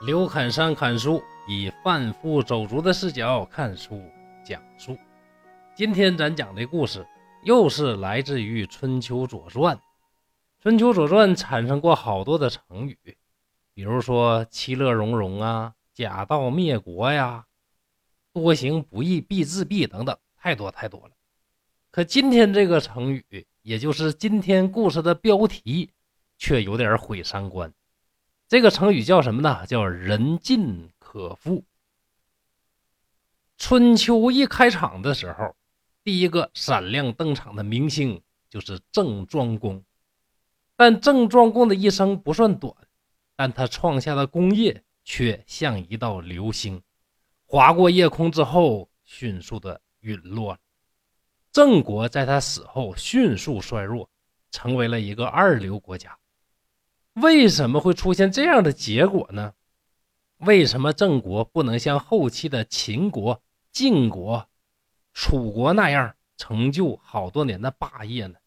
刘侃山侃书，以贩夫走卒的视角看书讲述。今天咱讲的故事，又是来自于《春秋左传》。《春秋左传》产生过好多的成语，比如说“其乐融融”啊，“假道灭国”呀，“多行不义必自毙”等等，太多太多了。可今天这个成语，也就是今天故事的标题，却有点毁三观。这个成语叫什么呢？叫“人尽可复”。春秋一开场的时候，第一个闪亮登场的明星就是郑庄公。但郑庄公的一生不算短，但他创下的功业却像一道流星，划过夜空之后迅速的陨落了。郑国在他死后迅速衰弱，成为了一个二流国家。为什么会出现这样的结果呢？为什么郑国不能像后期的秦国、晋国、楚国那样成就好多年的霸业呢？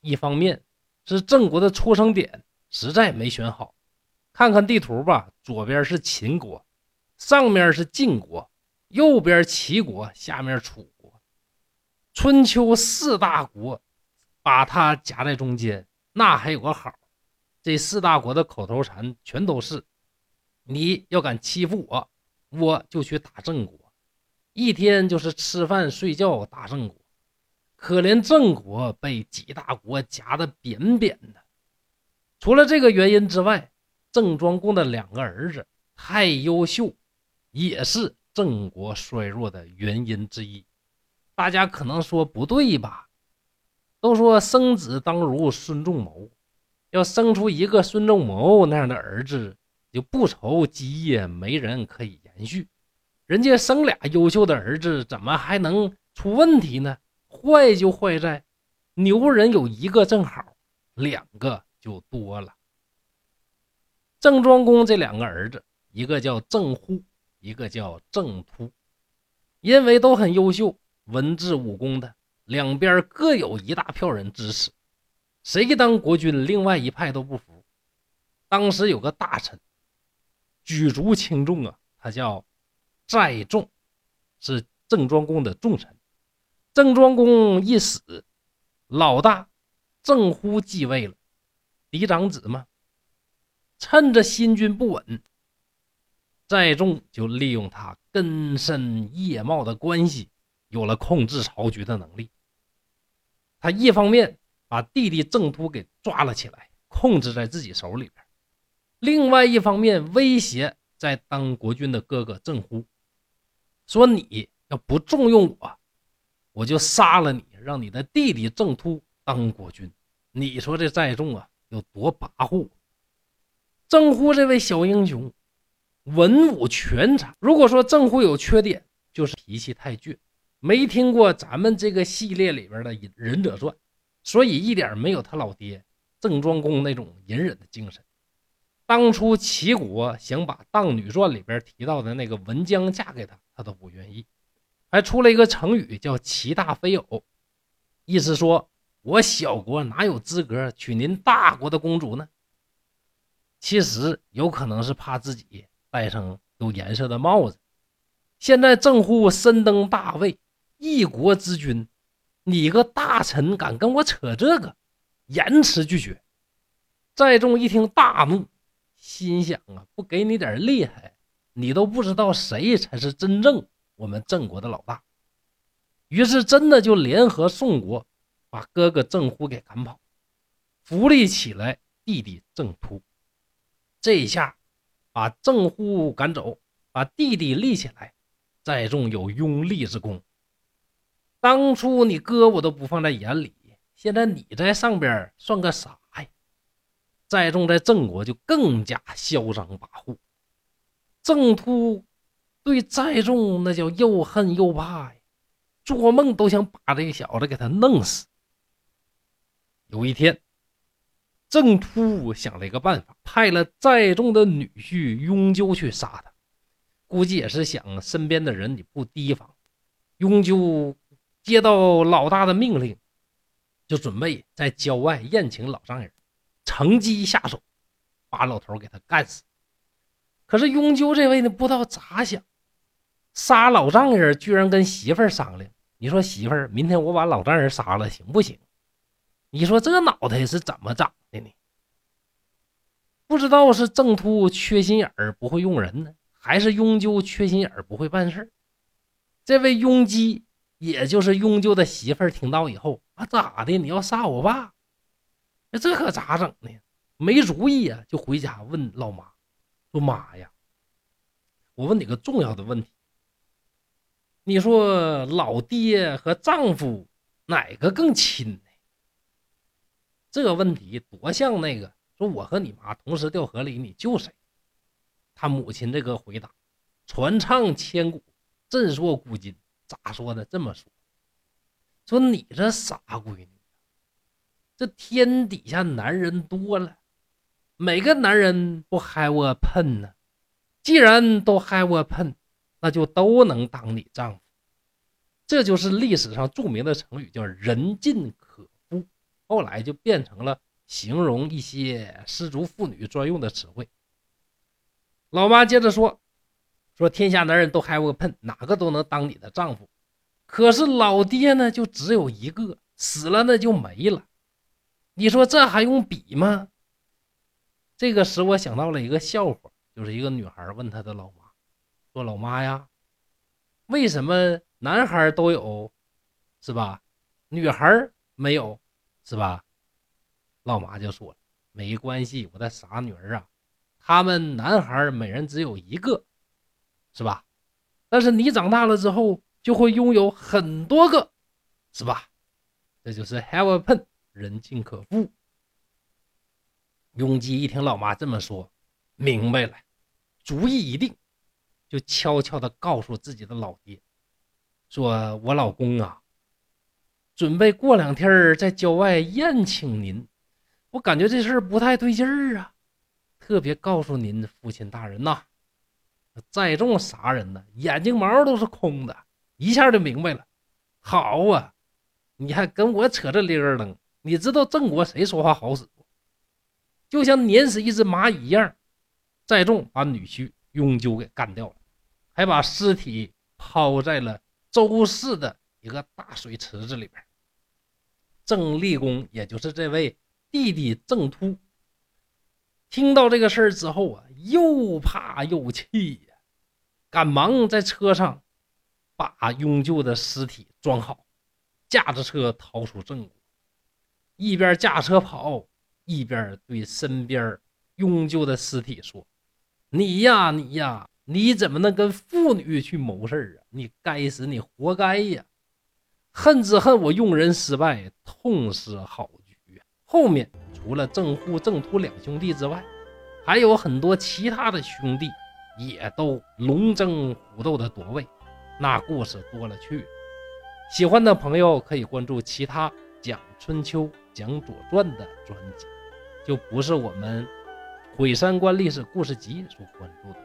一方面是郑国的出生点实在没选好，看看地图吧，左边是秦国，上面是晋国，右边齐国，下面楚国，春秋四大国把它夹在中间，那还有个好。这四大国的口头禅全都是：“你要敢欺负我，我就去打郑国。”一天就是吃饭睡觉打郑国。可怜郑国被几大国夹得扁扁的。除了这个原因之外，郑庄公的两个儿子太优秀，也是郑国衰弱的原因之一。大家可能说不对吧？都说生子当如孙仲谋。要生出一个孙仲谋那样的儿子，就不愁基业没人可以延续。人家生俩优秀的儿子，怎么还能出问题呢？坏就坏在牛人有一个正好，两个就多了。郑庄公这两个儿子，一个叫郑户，一个叫郑突，因为都很优秀，文治武功的，两边各有一大票人支持。谁当国君，另外一派都不服。当时有个大臣举足轻重啊，他叫载仲，是郑庄公的重臣。郑庄公一死，老大郑乎继位了，嫡长子嘛。趁着新君不稳，载仲就利用他根深叶茂的关系，有了控制朝局的能力。他一方面。把弟弟郑突给抓了起来，控制在自己手里边。另外一方面，威胁在当国君的哥哥郑忽，说你要不重用我，我就杀了你，让你的弟弟郑突当国君。你说这寨众啊，有多跋扈？郑忽这位小英雄，文武全才。如果说郑忽有缺点，就是脾气太倔。没听过咱们这个系列里边的《忍者传》。所以一点没有他老爹郑庄公那种隐忍的精神。当初齐国想把《荡女传》里边提到的那个文姜嫁给他，他都不愿意，还出了一个成语叫“齐大非偶”，意思说我小国哪有资格娶您大国的公主呢？其实有可能是怕自己戴上有颜色的帽子。现在郑户身登大位，一国之君。你个大臣敢跟我扯这个？严词拒绝。寨众一听大怒，心想啊，不给你点厉害，你都不知道谁才是真正我们郑国的老大。于是真的就联合宋国，把哥哥郑乎给赶跑，扶立起来弟弟郑突。这一下把郑乎赶走，把弟弟立起来，寨众有拥立之功。当初你哥我都不放在眼里，现在你在上边算个啥呀？再重在郑国就更加嚣张跋扈。郑突对再重那叫又恨又怕呀，做梦都想把这个小子给他弄死。有一天，郑突想了一个办法，派了再重的女婿雍纠去杀他，估计也是想身边的人你不提防，雍纠。接到老大的命令，就准备在郊外宴请老丈人，乘机下手，把老头给他干死。可是雍纠这位呢，不知道咋想，杀老丈人居然跟媳妇儿商量。你说媳妇儿，明天我把老丈人杀了，行不行？你说这脑袋是怎么长的呢？不知道是郑突缺心眼儿不会用人呢，还是雍纠缺心眼儿不会办事这位雍基，也就是雍纠的媳妇儿，听到以后啊，咋的？你要杀我爸？那这可咋整呢？没主意呀，就回家问老妈，说妈呀，我问你个重要的问题，你说老爹和丈夫哪个更亲呢？这个问题多像那个。说我和你妈同时掉河里，你救谁？他母亲这个回答传唱千古，震烁古今。咋说呢？这么说，说你这傻闺女，这天底下男人多了，每个男人不 have a pen 呢？既然都 have a pen，那就都能当你丈夫。这就是历史上著名的成语，叫人尽可夫。后来就变成了。形容一些失足妇女专用的词汇。老妈接着说：“说天下男人都还我喷，哪个都能当你的丈夫，可是老爹呢，就只有一个，死了那就没了。你说这还用比吗？”这个使我想到了一个笑话，就是一个女孩问她的老妈：“说老妈呀，为什么男孩都有，是吧？女孩没有，是吧？”老妈就说：“没关系，我的傻女儿啊，他们男孩每人只有一个，是吧？但是你长大了之后就会拥有很多个，是吧？这就是 have a pen，人尽可夫。”雍基一听老妈这么说，明白了，主意已定，就悄悄地告诉自己的老爹：“说我老公啊，准备过两天在郊外宴请您。”我感觉这事儿不太对劲儿啊！特别告诉您父亲大人呐，在众啥人呢，眼睛毛都是空的，一下就明白了。好啊，你还跟我扯这铃儿楞？你知道郑国谁说话好使不？就像碾死一只蚂蚁一样。在众把女婿雍纠给干掉了，还把尸体抛在了周氏的一个大水池子里边。郑立功，也就是这位。弟弟郑突听到这个事儿之后啊，又怕又气呀，赶忙在车上把雍旧的尸体装好，驾着车逃出郑国，一边驾车跑，一边对身边雍旧的尸体说：“你呀，你呀，你怎么能跟妇女去谋事啊？你该死，你活该呀！恨只恨我用人失败，痛失好局。”后面除了郑户、郑突两兄弟之外，还有很多其他的兄弟也都龙争虎斗的夺位，那故事多了去了。喜欢的朋友可以关注其他讲春秋、讲左传的专辑，就不是我们毁三观历史故事集所关注的。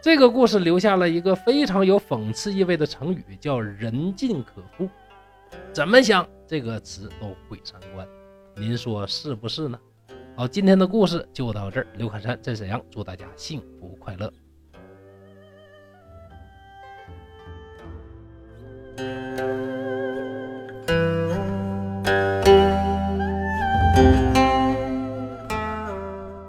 这个故事留下了一个非常有讽刺意味的成语，叫“人尽可夫”。怎么想这个词都毁三观。您说是不是呢？好，今天的故事就到这儿。刘侃山在沈阳，祝大家幸福快乐。